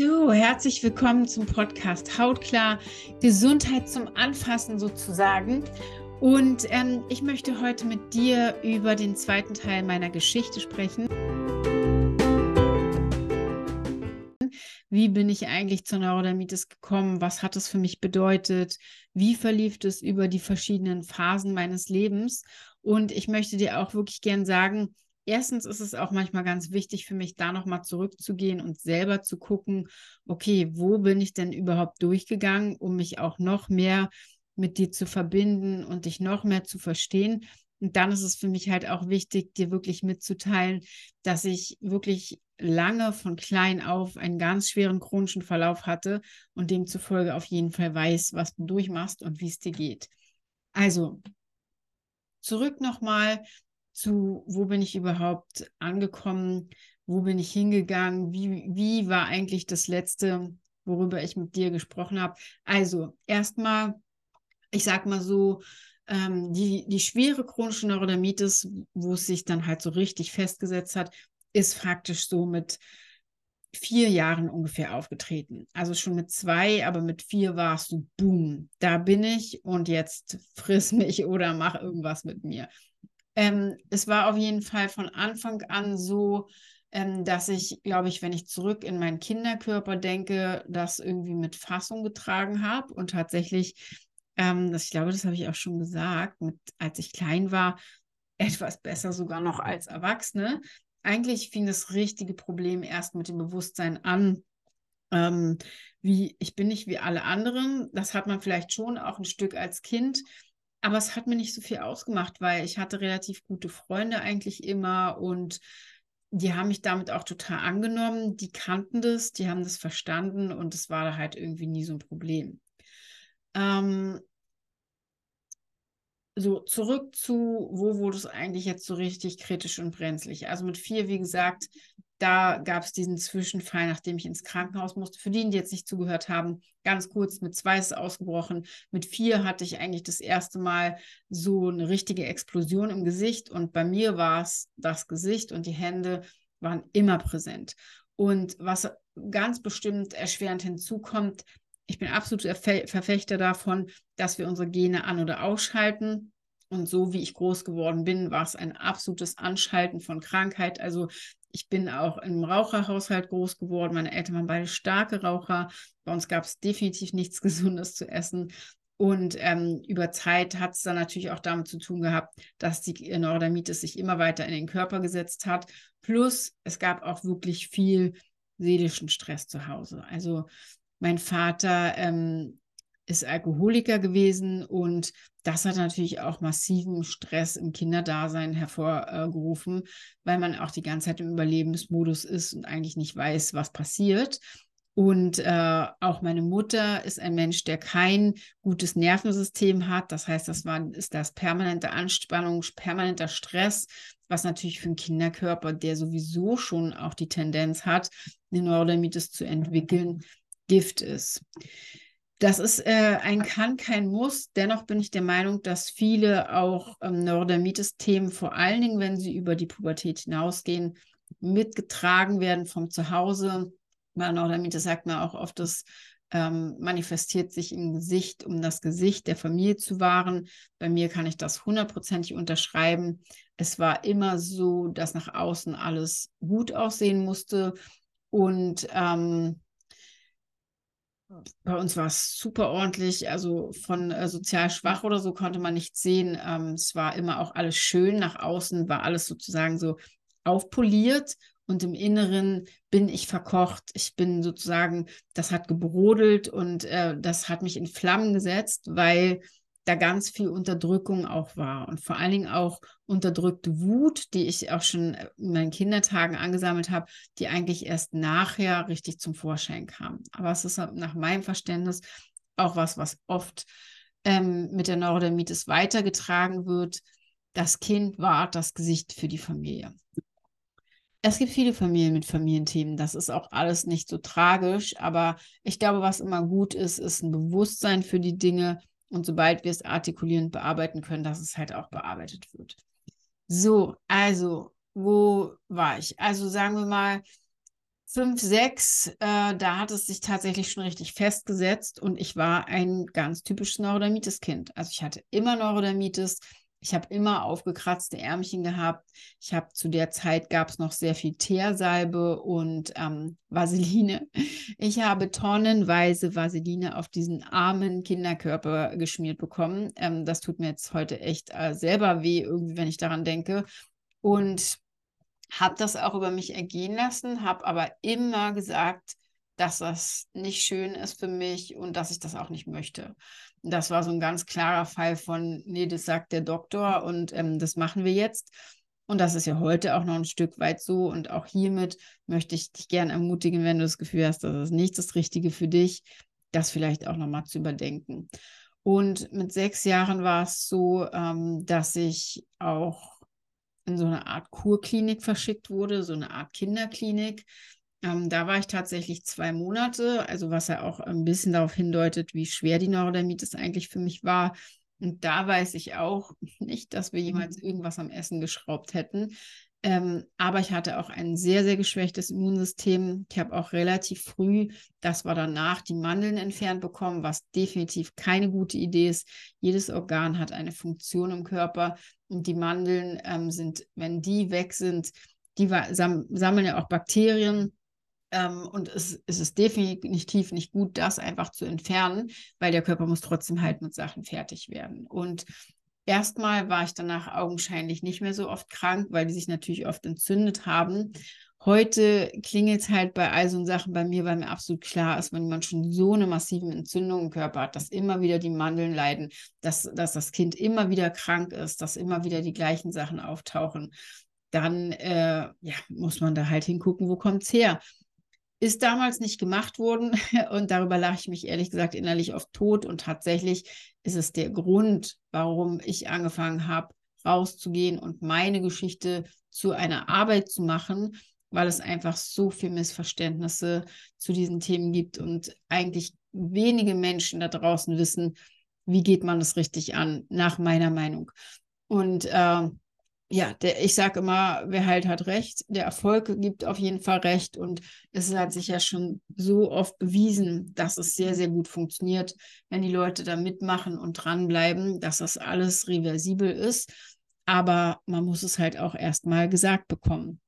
So, herzlich willkommen zum Podcast Hautklar, Gesundheit zum Anfassen sozusagen. Und ähm, ich möchte heute mit dir über den zweiten Teil meiner Geschichte sprechen. Wie bin ich eigentlich zur Neurodermitis gekommen? Was hat es für mich bedeutet? Wie verlief es über die verschiedenen Phasen meines Lebens? Und ich möchte dir auch wirklich gern sagen, erstens ist es auch manchmal ganz wichtig für mich, da nochmal zurückzugehen und selber zu gucken, okay, wo bin ich denn überhaupt durchgegangen, um mich auch noch mehr mit dir zu verbinden und dich noch mehr zu verstehen. Und dann ist es für mich halt auch wichtig, dir wirklich mitzuteilen, dass ich wirklich lange von klein auf einen ganz schweren chronischen Verlauf hatte und demzufolge auf jeden Fall weiß, was du durchmachst und wie es dir geht. Also, zurück nochmal zu, wo bin ich überhaupt angekommen, wo bin ich hingegangen, wie, wie war eigentlich das letzte, worüber ich mit dir gesprochen habe. Also erstmal, ich sag mal so, ähm, die, die schwere chronische Neurodermitis, wo es sich dann halt so richtig festgesetzt hat, ist faktisch so mit vier Jahren ungefähr aufgetreten. Also schon mit zwei, aber mit vier warst du, boom, da bin ich und jetzt friss mich oder mach irgendwas mit mir. Ähm, es war auf jeden Fall von Anfang an so, ähm, dass ich, glaube ich, wenn ich zurück in meinen Kinderkörper denke, das irgendwie mit Fassung getragen habe und tatsächlich, ähm, das, ich glaube, das habe ich auch schon gesagt, mit, als ich klein war, etwas besser sogar noch als Erwachsene. Eigentlich fing das richtige Problem erst mit dem Bewusstsein an, ähm, wie ich bin nicht wie alle anderen. Das hat man vielleicht schon auch ein Stück als Kind, aber es hat mir nicht so viel ausgemacht, weil ich hatte relativ gute Freunde eigentlich immer und die haben mich damit auch total angenommen. Die kannten das, die haben das verstanden und es war da halt irgendwie nie so ein Problem. Ähm, so, zurück zu, wo wurde es eigentlich jetzt so richtig kritisch und brenzlig? Also mit vier, wie gesagt, da gab es diesen Zwischenfall, nachdem ich ins Krankenhaus musste. Für die, die jetzt nicht zugehört haben, ganz kurz, mit zwei ist es ausgebrochen. Mit vier hatte ich eigentlich das erste Mal so eine richtige Explosion im Gesicht. Und bei mir war es das Gesicht und die Hände waren immer präsent. Und was ganz bestimmt erschwerend hinzukommt, ich bin absolut Verfechter davon, dass wir unsere Gene an- oder ausschalten. Und so wie ich groß geworden bin, war es ein absolutes Anschalten von Krankheit. Also ich bin auch im Raucherhaushalt groß geworden. Meine Eltern waren beide starke Raucher. Bei uns gab es definitiv nichts Gesundes zu essen. Und ähm, über Zeit hat es dann natürlich auch damit zu tun gehabt, dass die Neurodermitis sich immer weiter in den Körper gesetzt hat. Plus, es gab auch wirklich viel seelischen Stress zu Hause. Also mein Vater ähm, ist Alkoholiker gewesen und das hat natürlich auch massiven Stress im Kinderdasein hervorgerufen, weil man auch die ganze Zeit im Überlebensmodus ist und eigentlich nicht weiß, was passiert. Und äh, auch meine Mutter ist ein Mensch, der kein gutes Nervensystem hat. Das heißt, das war, ist das permanente Anspannung, permanenter Stress, was natürlich für einen Kinderkörper, der sowieso schon auch die Tendenz hat, eine Neurodermitis zu entwickeln, Gift ist. Das ist äh, ein Kann, kein Muss. Dennoch bin ich der Meinung, dass viele auch ähm, Neurodermitis-Themen, vor allen Dingen, wenn sie über die Pubertät hinausgehen, mitgetragen werden vom Zuhause. Bei Neurodermitis sagt man auch oft, das ähm, manifestiert sich im Gesicht, um das Gesicht der Familie zu wahren. Bei mir kann ich das hundertprozentig unterschreiben. Es war immer so, dass nach außen alles gut aussehen musste und ähm, bei uns war es super ordentlich, also von äh, sozial schwach oder so konnte man nichts sehen. Ähm, es war immer auch alles schön. Nach außen war alles sozusagen so aufpoliert und im Inneren bin ich verkocht. Ich bin sozusagen, das hat gebrodelt und äh, das hat mich in Flammen gesetzt, weil da ganz viel Unterdrückung auch war und vor allen Dingen auch unterdrückte Wut, die ich auch schon in meinen Kindertagen angesammelt habe, die eigentlich erst nachher richtig zum Vorschein kam. Aber es ist nach meinem Verständnis auch was, was oft ähm, mit der Neurodermitis weitergetragen wird. Das Kind war das Gesicht für die Familie. Es gibt viele Familien mit Familienthemen. Das ist auch alles nicht so tragisch. Aber ich glaube, was immer gut ist, ist ein Bewusstsein für die Dinge, und sobald wir es artikulierend bearbeiten können, dass es halt auch bearbeitet wird. So, also, wo war ich? Also sagen wir mal, 5, 6, äh, da hat es sich tatsächlich schon richtig festgesetzt und ich war ein ganz typisches Neurodermitis-Kind. Also ich hatte immer Neurodermitis, ich habe immer aufgekratzte Ärmchen gehabt. Ich habe zu der Zeit gab es noch sehr viel Teersalbe und ähm, Vaseline. Ich habe tonnenweise Vaseline auf diesen armen Kinderkörper geschmiert bekommen. Ähm, das tut mir jetzt heute echt äh, selber weh, irgendwie, wenn ich daran denke. Und habe das auch über mich ergehen lassen, habe aber immer gesagt, dass das nicht schön ist für mich und dass ich das auch nicht möchte. Das war so ein ganz klarer Fall von, nee, das sagt der Doktor und ähm, das machen wir jetzt. Und das ist ja heute auch noch ein Stück weit so. Und auch hiermit möchte ich dich gerne ermutigen, wenn du das Gefühl hast, das ist nicht das Richtige für dich, das vielleicht auch nochmal zu überdenken. Und mit sechs Jahren war es so, ähm, dass ich auch in so eine Art Kurklinik verschickt wurde, so eine Art Kinderklinik. Ähm, da war ich tatsächlich zwei Monate, also was ja auch ein bisschen darauf hindeutet, wie schwer die Neurodermitis eigentlich für mich war. Und da weiß ich auch nicht, dass wir jemals mhm. irgendwas am Essen geschraubt hätten. Ähm, aber ich hatte auch ein sehr, sehr geschwächtes Immunsystem. Ich habe auch relativ früh, das war danach, die Mandeln entfernt bekommen, was definitiv keine gute Idee ist. Jedes Organ hat eine Funktion im Körper und die Mandeln ähm, sind, wenn die weg sind, die sam sammeln ja auch Bakterien ähm, und es, es, ist definitiv nicht gut, das einfach zu entfernen, weil der Körper muss trotzdem halt mit Sachen fertig werden. Und erstmal war ich danach augenscheinlich nicht mehr so oft krank, weil die sich natürlich oft entzündet haben. Heute klingelt es halt bei all so Sachen bei mir, weil mir absolut klar ist, wenn man schon so eine massive Entzündung im Körper hat, dass immer wieder die Mandeln leiden, dass, dass das Kind immer wieder krank ist, dass immer wieder die gleichen Sachen auftauchen, dann äh, ja, muss man da halt hingucken, wo kommt es her ist damals nicht gemacht worden und darüber lache ich mich ehrlich gesagt innerlich oft tot und tatsächlich ist es der Grund, warum ich angefangen habe, rauszugehen und meine Geschichte zu einer Arbeit zu machen, weil es einfach so viel Missverständnisse zu diesen Themen gibt und eigentlich wenige Menschen da draußen wissen, wie geht man das richtig an, nach meiner Meinung. Und äh, ja, der, ich sage immer, wer halt hat recht, der Erfolg gibt auf jeden Fall recht und es hat sich ja schon so oft bewiesen, dass es sehr, sehr gut funktioniert, wenn die Leute da mitmachen und dranbleiben, dass das alles reversibel ist. Aber man muss es halt auch erstmal gesagt bekommen.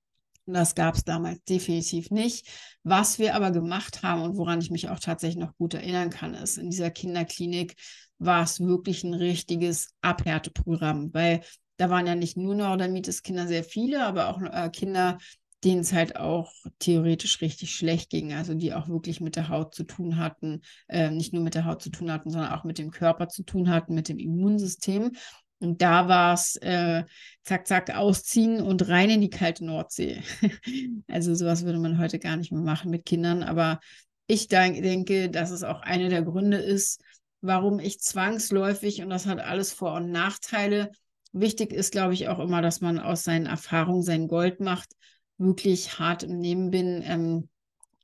Und das gab es damals definitiv nicht. Was wir aber gemacht haben und woran ich mich auch tatsächlich noch gut erinnern kann, ist, in dieser Kinderklinik war es wirklich ein richtiges Abhärteprogramm, weil da waren ja nicht nur Neurodermitis-Kinder sehr viele, aber auch äh, Kinder, denen es halt auch theoretisch richtig schlecht ging, also die auch wirklich mit der Haut zu tun hatten, äh, nicht nur mit der Haut zu tun hatten, sondern auch mit dem Körper zu tun hatten, mit dem Immunsystem. Und da war es äh, zack, zack, ausziehen und rein in die kalte Nordsee. also sowas würde man heute gar nicht mehr machen mit Kindern. Aber ich denke, dass es auch einer der Gründe ist, warum ich zwangsläufig, und das hat alles Vor- und Nachteile, Wichtig ist, glaube ich, auch immer, dass man aus seinen Erfahrungen sein Gold macht, wirklich hart im Nehmen bin, ähm,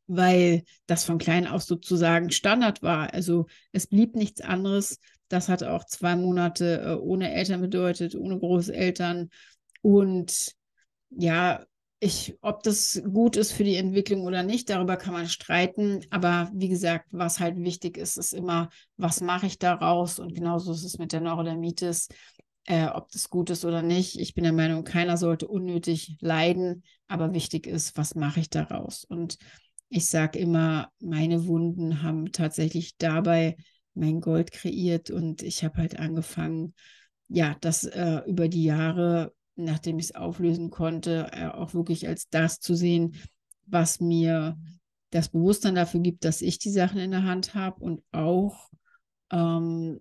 weil das von klein auf sozusagen Standard war. Also es blieb nichts anderes. Das hat auch zwei Monate äh, ohne Eltern bedeutet, ohne Großeltern. Und ja, ich, ob das gut ist für die Entwicklung oder nicht, darüber kann man streiten. Aber wie gesagt, was halt wichtig ist, ist immer, was mache ich daraus? Und genauso ist es mit der Neurodermitis äh, ob das gut ist oder nicht. Ich bin der Meinung, keiner sollte unnötig leiden, aber wichtig ist, was mache ich daraus? Und ich sage immer, meine Wunden haben tatsächlich dabei mein Gold kreiert und ich habe halt angefangen, ja, das äh, über die Jahre, nachdem ich es auflösen konnte, äh, auch wirklich als das zu sehen, was mir das Bewusstsein dafür gibt, dass ich die Sachen in der Hand habe und auch ähm,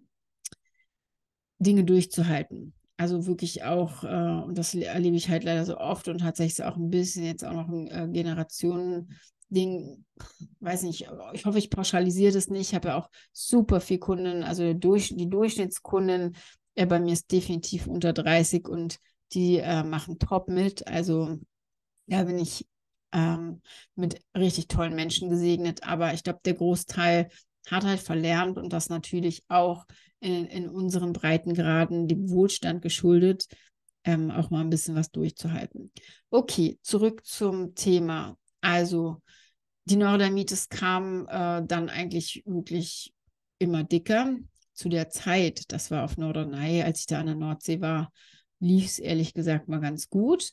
Dinge durchzuhalten. Also wirklich auch, äh, und das erlebe ich halt leider so oft und tatsächlich auch ein bisschen jetzt auch noch ein äh, Generationen-Ding, weiß nicht, ich hoffe, ich pauschalisiere das nicht. Ich habe ja auch super viel Kunden, also durch, die Durchschnittskundin äh, bei mir ist definitiv unter 30 und die äh, machen top mit. Also da bin ich ähm, mit richtig tollen Menschen gesegnet. Aber ich glaube, der Großteil hat halt verlernt und das natürlich auch in, in unseren Breitengraden dem Wohlstand geschuldet, ähm, auch mal ein bisschen was durchzuhalten. Okay, zurück zum Thema. Also die Neurodermitis kam äh, dann eigentlich wirklich immer dicker. Zu der Zeit, das war auf Norderney, als ich da an der Nordsee war, lief es ehrlich gesagt mal ganz gut,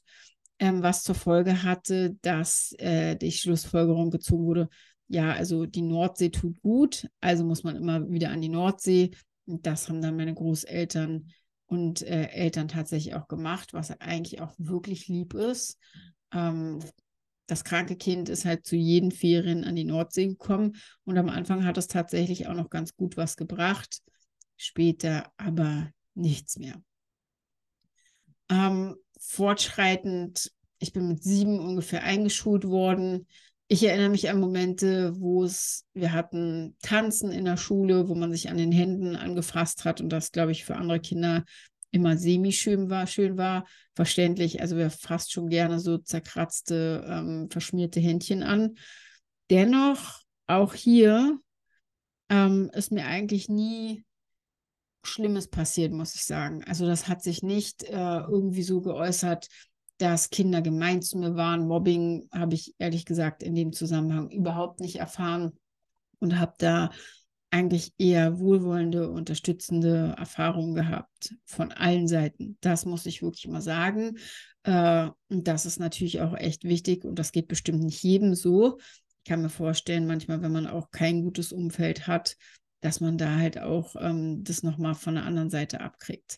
ähm, was zur Folge hatte, dass äh, die Schlussfolgerung gezogen wurde, ja, also die Nordsee tut gut, also muss man immer wieder an die Nordsee. Und das haben dann meine Großeltern und äh, Eltern tatsächlich auch gemacht, was eigentlich auch wirklich lieb ist. Ähm, das kranke Kind ist halt zu jeden Ferien an die Nordsee gekommen und am Anfang hat es tatsächlich auch noch ganz gut was gebracht, später aber nichts mehr. Ähm, fortschreitend, ich bin mit sieben ungefähr eingeschult worden. Ich erinnere mich an Momente, wo es, wir hatten Tanzen in der Schule, wo man sich an den Händen angefasst hat und das, glaube ich, für andere Kinder immer semi-schön war, schön war, verständlich. Also wir fast schon gerne so zerkratzte, ähm, verschmierte Händchen an. Dennoch, auch hier ähm, ist mir eigentlich nie Schlimmes passiert, muss ich sagen. Also das hat sich nicht äh, irgendwie so geäußert, dass Kinder gemein zu mir waren. Mobbing habe ich ehrlich gesagt in dem Zusammenhang überhaupt nicht erfahren und habe da eigentlich eher wohlwollende, unterstützende Erfahrungen gehabt von allen Seiten. Das muss ich wirklich mal sagen. Äh, und das ist natürlich auch echt wichtig und das geht bestimmt nicht jedem so. Ich kann mir vorstellen, manchmal, wenn man auch kein gutes Umfeld hat, dass man da halt auch ähm, das nochmal von der anderen Seite abkriegt.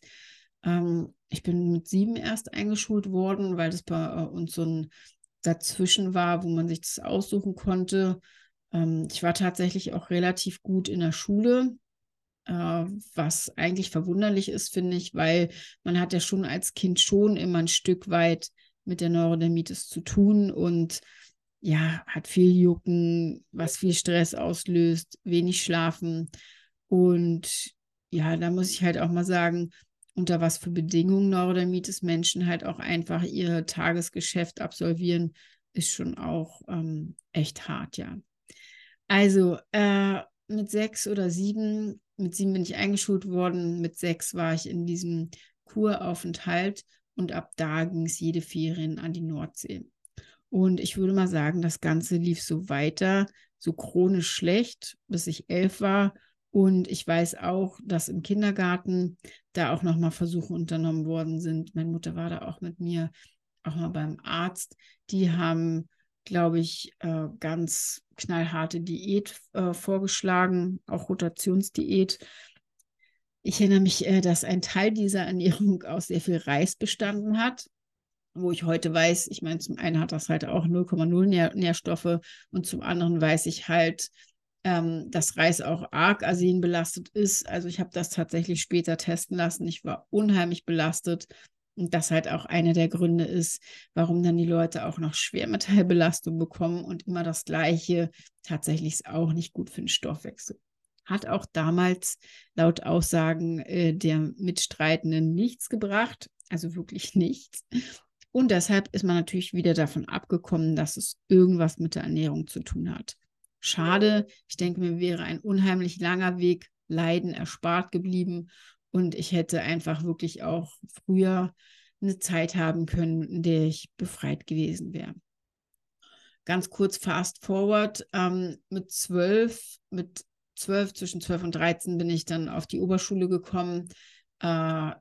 Ähm, ich bin mit sieben erst eingeschult worden, weil das bei äh, uns so ein Dazwischen war, wo man sich das aussuchen konnte. Ähm, ich war tatsächlich auch relativ gut in der Schule, äh, was eigentlich verwunderlich ist, finde ich, weil man hat ja schon als Kind schon immer ein Stück weit mit der Neurodermitis zu tun und ja, hat viel Jucken, was viel Stress auslöst, wenig Schlafen. Und ja, da muss ich halt auch mal sagen, unter was für Bedingungen Neurodermitis Menschen halt auch einfach ihr Tagesgeschäft absolvieren, ist schon auch ähm, echt hart, ja. Also äh, mit sechs oder sieben, mit sieben bin ich eingeschult worden, mit sechs war ich in diesem Kuraufenthalt und ab da ging es jede Ferien an die Nordsee. Und ich würde mal sagen, das Ganze lief so weiter, so chronisch schlecht, bis ich elf war. Und ich weiß auch, dass im Kindergarten da auch nochmal Versuche unternommen worden sind. Meine Mutter war da auch mit mir, auch mal beim Arzt. Die haben glaube ich, äh, ganz knallharte Diät äh, vorgeschlagen, auch Rotationsdiät. Ich erinnere mich, äh, dass ein Teil dieser Ernährung aus sehr viel Reis bestanden hat, wo ich heute weiß, ich meine, zum einen hat das halt auch 0,0 Nähr Nährstoffe und zum anderen weiß ich halt, ähm, dass Reis auch arg arsenbelastet ist. Also ich habe das tatsächlich später testen lassen. Ich war unheimlich belastet und das halt auch einer der Gründe ist, warum dann die Leute auch noch Schwermetallbelastung bekommen und immer das Gleiche. Tatsächlich ist auch nicht gut für den Stoffwechsel. Hat auch damals laut Aussagen äh, der Mitstreitenden nichts gebracht, also wirklich nichts. Und deshalb ist man natürlich wieder davon abgekommen, dass es irgendwas mit der Ernährung zu tun hat. Schade, ich denke, mir wäre ein unheimlich langer Weg Leiden erspart geblieben und ich hätte einfach wirklich auch früher eine Zeit haben können, in der ich befreit gewesen wäre. Ganz kurz fast forward, ähm, mit zwölf, mit zwölf, zwischen zwölf und dreizehn bin ich dann auf die Oberschule gekommen. Äh,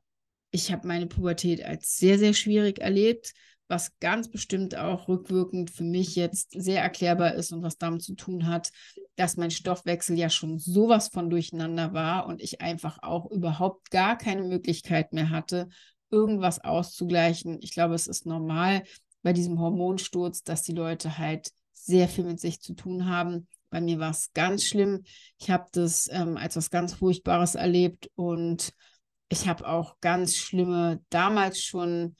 ich habe meine Pubertät als sehr, sehr schwierig erlebt was ganz bestimmt auch rückwirkend für mich jetzt sehr erklärbar ist und was damit zu tun hat, dass mein Stoffwechsel ja schon sowas von durcheinander war und ich einfach auch überhaupt gar keine Möglichkeit mehr hatte, irgendwas auszugleichen. Ich glaube, es ist normal bei diesem Hormonsturz, dass die Leute halt sehr viel mit sich zu tun haben. Bei mir war es ganz schlimm. Ich habe das ähm, als was ganz Furchtbares erlebt und ich habe auch ganz schlimme, damals schon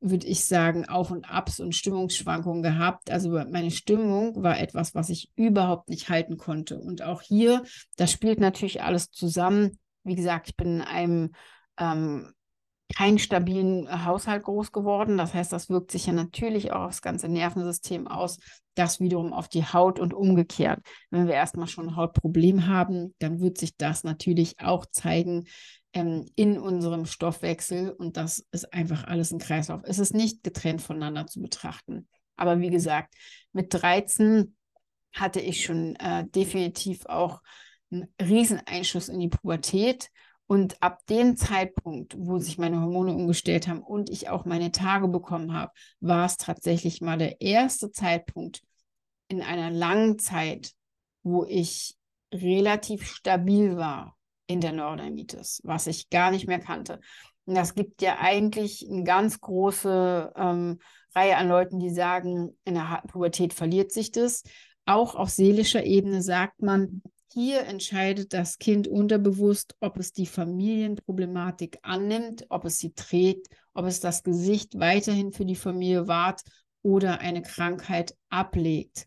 würde ich sagen, Auf und Abs und Stimmungsschwankungen gehabt. Also meine Stimmung war etwas, was ich überhaupt nicht halten konnte. Und auch hier, das spielt natürlich alles zusammen. Wie gesagt, ich bin in einem ähm, keinen stabilen Haushalt groß geworden. Das heißt, das wirkt sich ja natürlich auch aufs ganze Nervensystem aus, das wiederum auf die Haut und umgekehrt. Wenn wir erstmal schon ein Hautproblem haben, dann wird sich das natürlich auch zeigen ähm, in unserem Stoffwechsel und das ist einfach alles ein Kreislauf. Es ist nicht getrennt voneinander zu betrachten. Aber wie gesagt, mit 13 hatte ich schon äh, definitiv auch einen Rieseneinschluss in die Pubertät. Und ab dem Zeitpunkt, wo sich meine Hormone umgestellt haben und ich auch meine Tage bekommen habe, war es tatsächlich mal der erste Zeitpunkt in einer langen Zeit, wo ich relativ stabil war in der Neurodermitis, was ich gar nicht mehr kannte. Und das gibt ja eigentlich eine ganz große ähm, Reihe an Leuten, die sagen, in der Pubertät verliert sich das. Auch auf seelischer Ebene sagt man, hier entscheidet das Kind unterbewusst, ob es die Familienproblematik annimmt, ob es sie trägt, ob es das Gesicht weiterhin für die Familie wahrt oder eine Krankheit ablegt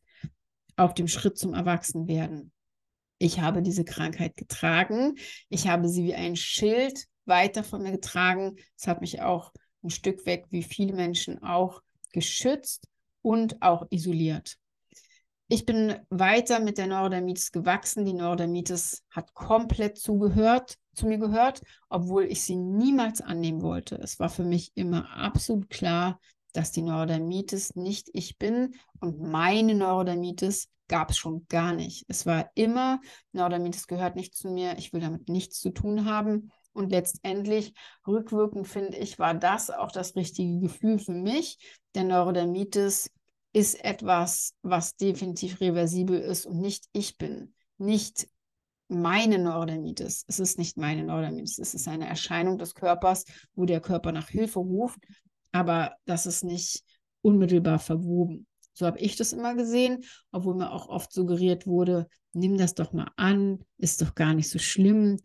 auf dem Schritt zum Erwachsenwerden. Ich habe diese Krankheit getragen. Ich habe sie wie ein Schild weiter von mir getragen. Es hat mich auch ein Stück weg, wie viele Menschen auch, geschützt und auch isoliert. Ich bin weiter mit der Neurodermitis gewachsen. Die Neurodermitis hat komplett zugehört, zu mir gehört, obwohl ich sie niemals annehmen wollte. Es war für mich immer absolut klar, dass die Neurodermitis nicht ich bin und meine Neurodermitis gab es schon gar nicht. Es war immer, Neurodermitis gehört nicht zu mir, ich will damit nichts zu tun haben. Und letztendlich, rückwirkend finde ich, war das auch das richtige Gefühl für mich. Der Neurodermitis ist etwas, was definitiv reversibel ist und nicht ich bin, nicht meine Neurodermitis. Es ist nicht meine Neurodermitis, es ist eine Erscheinung des Körpers, wo der Körper nach Hilfe ruft, aber das ist nicht unmittelbar verwoben. So habe ich das immer gesehen, obwohl mir auch oft suggeriert wurde, nimm das doch mal an, ist doch gar nicht so schlimm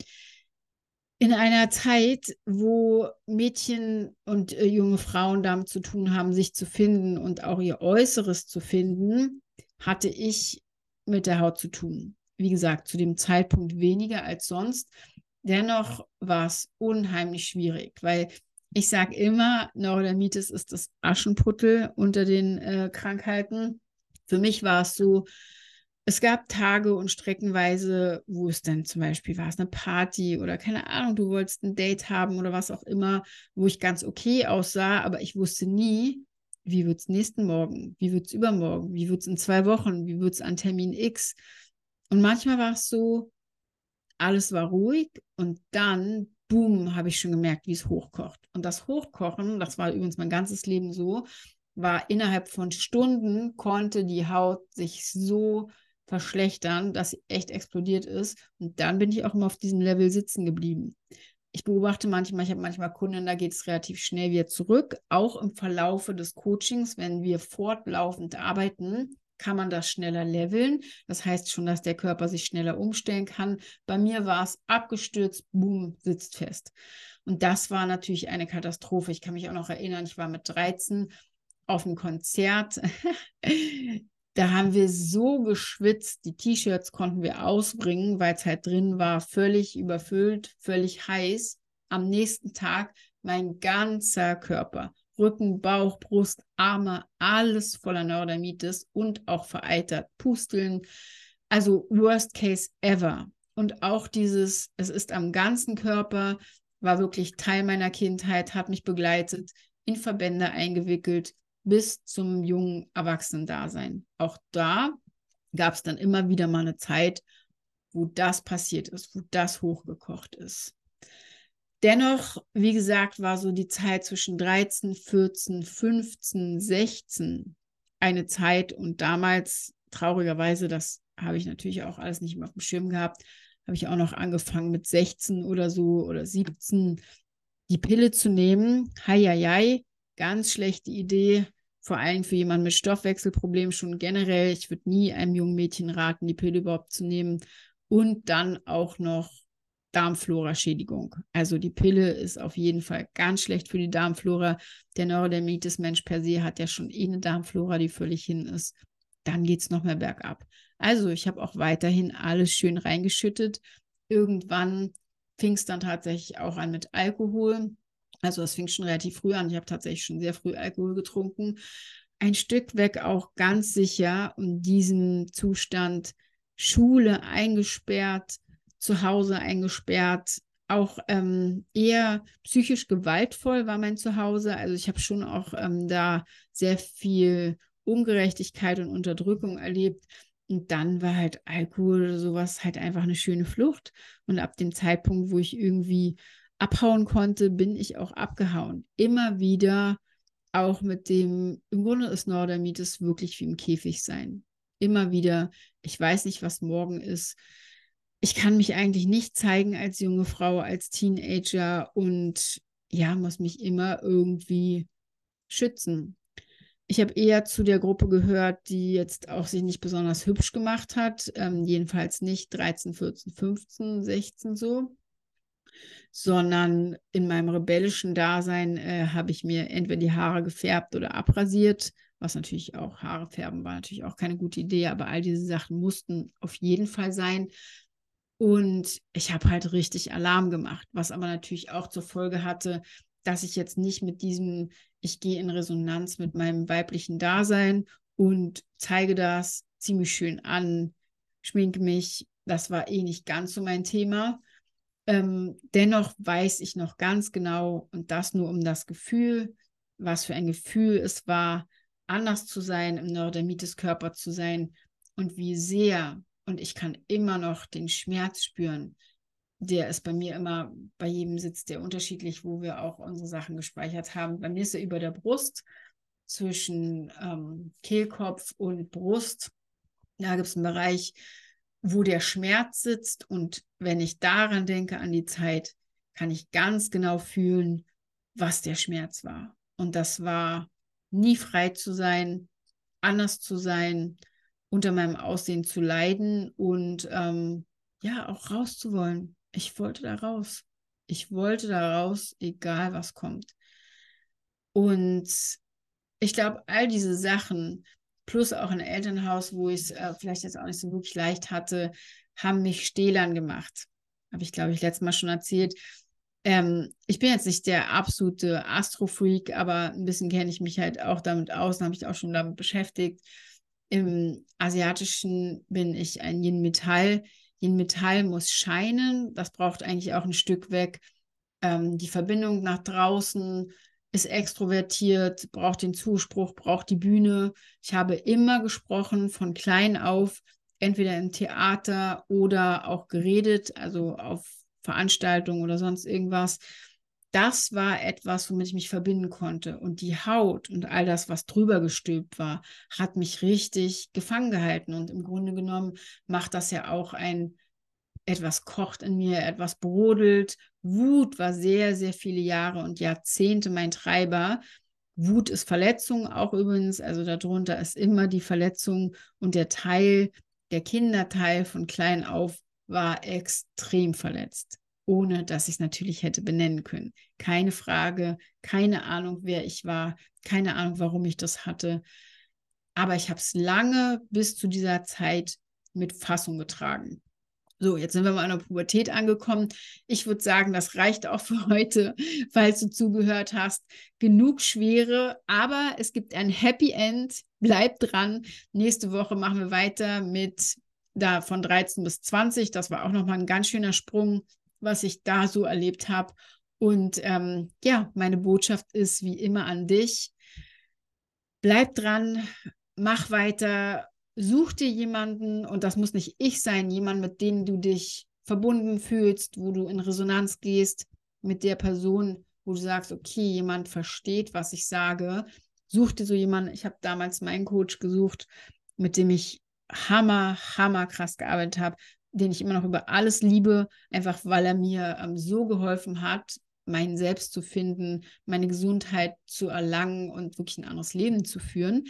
in einer Zeit, wo Mädchen und äh, junge Frauen damit zu tun haben, sich zu finden und auch ihr Äußeres zu finden, hatte ich mit der Haut zu tun. Wie gesagt, zu dem Zeitpunkt weniger als sonst. Dennoch war es unheimlich schwierig, weil ich sage immer, Neurodermitis ist das Aschenputtel unter den äh, Krankheiten. Für mich war es so, es gab Tage und streckenweise, wo es dann zum Beispiel war es eine Party oder keine Ahnung, du wolltest ein Date haben oder was auch immer, wo ich ganz okay aussah, aber ich wusste nie, wie wird es nächsten Morgen, wie wird es übermorgen, wie wird es in zwei Wochen, wie wird es an Termin X. Und manchmal war es so, alles war ruhig und dann, boom, habe ich schon gemerkt, wie es hochkocht. Und das Hochkochen, das war übrigens mein ganzes Leben so, war innerhalb von Stunden, konnte die Haut sich so verschlechtern, dass sie echt explodiert ist. Und dann bin ich auch immer auf diesem Level sitzen geblieben. Ich beobachte manchmal, ich habe manchmal Kunden, da geht es relativ schnell wieder zurück. Auch im Verlaufe des Coachings, wenn wir fortlaufend arbeiten, kann man das schneller leveln. Das heißt schon, dass der Körper sich schneller umstellen kann. Bei mir war es abgestürzt, boom, sitzt fest. Und das war natürlich eine Katastrophe. Ich kann mich auch noch erinnern, ich war mit 13 auf einem Konzert da haben wir so geschwitzt, die T-Shirts konnten wir ausbringen, weil es halt drin war, völlig überfüllt, völlig heiß. Am nächsten Tag mein ganzer Körper, Rücken, Bauch, Brust, Arme, alles voller Neurodermitis und auch vereitert, Pusteln. Also worst case ever. Und auch dieses, es ist am ganzen Körper, war wirklich Teil meiner Kindheit, hat mich begleitet, in Verbände eingewickelt, bis zum jungen Erwachsenen-Dasein. Auch da gab es dann immer wieder mal eine Zeit, wo das passiert ist, wo das hochgekocht ist. Dennoch, wie gesagt, war so die Zeit zwischen 13, 14, 15, 16 eine Zeit und damals, traurigerweise, das habe ich natürlich auch alles nicht mehr auf dem Schirm gehabt, habe ich auch noch angefangen mit 16 oder so oder 17 die Pille zu nehmen. Heieiei, ganz schlechte Idee vor allem für jemanden mit Stoffwechselproblemen schon generell. Ich würde nie einem jungen Mädchen raten, die Pille überhaupt zu nehmen. Und dann auch noch Darmflora-Schädigung. Also die Pille ist auf jeden Fall ganz schlecht für die Darmflora. Der Neurodermitis-Mensch per se hat ja schon eh eine Darmflora, die völlig hin ist. Dann geht es noch mehr bergab. Also ich habe auch weiterhin alles schön reingeschüttet. Irgendwann fing es dann tatsächlich auch an mit Alkohol. Also das fing schon relativ früh an. Ich habe tatsächlich schon sehr früh Alkohol getrunken. Ein Stück weg auch ganz sicher und diesen Zustand Schule eingesperrt, zu Hause eingesperrt, auch ähm, eher psychisch gewaltvoll war mein Zuhause. Also ich habe schon auch ähm, da sehr viel Ungerechtigkeit und Unterdrückung erlebt. Und dann war halt Alkohol oder sowas halt einfach eine schöne Flucht. Und ab dem Zeitpunkt, wo ich irgendwie abhauen konnte, bin ich auch abgehauen. Immer wieder auch mit dem, im Grunde ist Nordermitis wirklich wie im Käfig sein. Immer wieder, ich weiß nicht, was morgen ist. Ich kann mich eigentlich nicht zeigen als junge Frau, als Teenager und ja, muss mich immer irgendwie schützen. Ich habe eher zu der Gruppe gehört, die jetzt auch sich nicht besonders hübsch gemacht hat, ähm, jedenfalls nicht 13, 14, 15, 16 so, sondern in meinem rebellischen Dasein äh, habe ich mir entweder die Haare gefärbt oder abrasiert, was natürlich auch Haare färben war natürlich auch keine gute Idee, aber all diese Sachen mussten auf jeden Fall sein. Und ich habe halt richtig Alarm gemacht, was aber natürlich auch zur Folge hatte, dass ich jetzt nicht mit diesem, ich gehe in Resonanz mit meinem weiblichen Dasein und zeige das ziemlich schön an, schminke mich. Das war eh nicht ganz so mein Thema. Ähm, dennoch weiß ich noch ganz genau, und das nur um das Gefühl, was für ein Gefühl es war, anders zu sein, im Neurodermitis-Körper zu sein und wie sehr, und ich kann immer noch den Schmerz spüren, der ist bei mir immer, bei jedem sitzt der unterschiedlich, wo wir auch unsere Sachen gespeichert haben. Bei mir ist er über der Brust, zwischen ähm, Kehlkopf und Brust. Da gibt es einen Bereich, wo der Schmerz sitzt. Und wenn ich daran denke, an die Zeit, kann ich ganz genau fühlen, was der Schmerz war. Und das war nie frei zu sein, anders zu sein, unter meinem Aussehen zu leiden und ähm, ja, auch rauszuwollen ich wollte da raus. Ich wollte da raus, egal was kommt. Und ich glaube, all diese Sachen, plus auch ein Elternhaus, wo ich es äh, vielleicht jetzt auch nicht so wirklich leicht hatte, haben mich stählern gemacht. Habe ich, glaube ich, letztes Mal schon erzählt. Ähm, ich bin jetzt nicht der absolute Astrofreak, aber ein bisschen kenne ich mich halt auch damit aus, habe ich auch schon damit beschäftigt. Im Asiatischen bin ich ein Yin Metall. Yin Metall muss scheinen. Das braucht eigentlich auch ein Stück weg. Ähm, die Verbindung nach draußen ist extrovertiert, braucht den Zuspruch, braucht die Bühne. Ich habe immer gesprochen, von klein auf, entweder im Theater oder auch geredet, also auf Veranstaltungen oder sonst irgendwas das war etwas, womit ich mich verbinden konnte. Und die Haut und all das, was drüber gestülpt war, hat mich richtig gefangen gehalten. Und im Grunde genommen macht das ja auch ein, etwas kocht in mir, etwas brodelt. Wut war sehr, sehr viele Jahre und Jahrzehnte mein Treiber. Wut ist Verletzung auch übrigens, also darunter ist immer die Verletzung und der Teil, der Kinderteil von klein auf war extrem verletzt ohne dass ich es natürlich hätte benennen können. Keine Frage, keine Ahnung, wer ich war, keine Ahnung, warum ich das hatte. Aber ich habe es lange bis zu dieser Zeit mit Fassung getragen. So, jetzt sind wir mal in der Pubertät angekommen. Ich würde sagen, das reicht auch für heute, falls du zugehört hast. Genug Schwere, aber es gibt ein Happy End. Bleib dran. Nächste Woche machen wir weiter mit da von 13 bis 20. Das war auch nochmal ein ganz schöner Sprung was ich da so erlebt habe. Und ähm, ja, meine Botschaft ist wie immer an dich. Bleib dran, mach weiter, such dir jemanden und das muss nicht ich sein, jemand, mit dem du dich verbunden fühlst, wo du in Resonanz gehst mit der Person, wo du sagst, okay, jemand versteht, was ich sage. Such dir so jemanden. Ich habe damals meinen Coach gesucht, mit dem ich hammer, hammer krass gearbeitet habe, den ich immer noch über alles liebe, einfach weil er mir ähm, so geholfen hat, mein Selbst zu finden, meine Gesundheit zu erlangen und wirklich ein anderes Leben zu führen.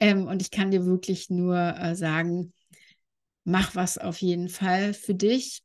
Ähm, und ich kann dir wirklich nur äh, sagen, mach was auf jeden Fall für dich.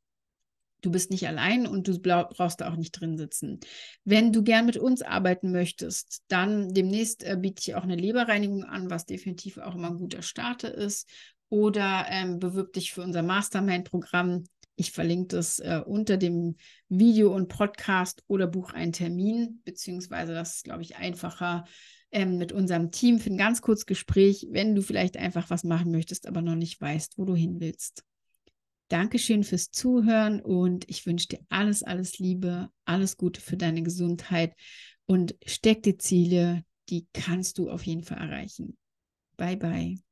Du bist nicht allein und du brauchst da auch nicht drin sitzen. Wenn du gern mit uns arbeiten möchtest, dann demnächst äh, biete ich auch eine Leberreinigung an, was definitiv auch immer ein guter Starter ist oder ähm, bewirb dich für unser Mastermind-Programm. Ich verlinke das äh, unter dem Video und Podcast oder buch einen Termin, beziehungsweise das ist, glaube ich, einfacher ähm, mit unserem Team für ein ganz kurzes Gespräch, wenn du vielleicht einfach was machen möchtest, aber noch nicht weißt, wo du hin willst. Dankeschön fürs Zuhören und ich wünsche dir alles, alles Liebe, alles Gute für deine Gesundheit und steck die Ziele, die kannst du auf jeden Fall erreichen. Bye, bye.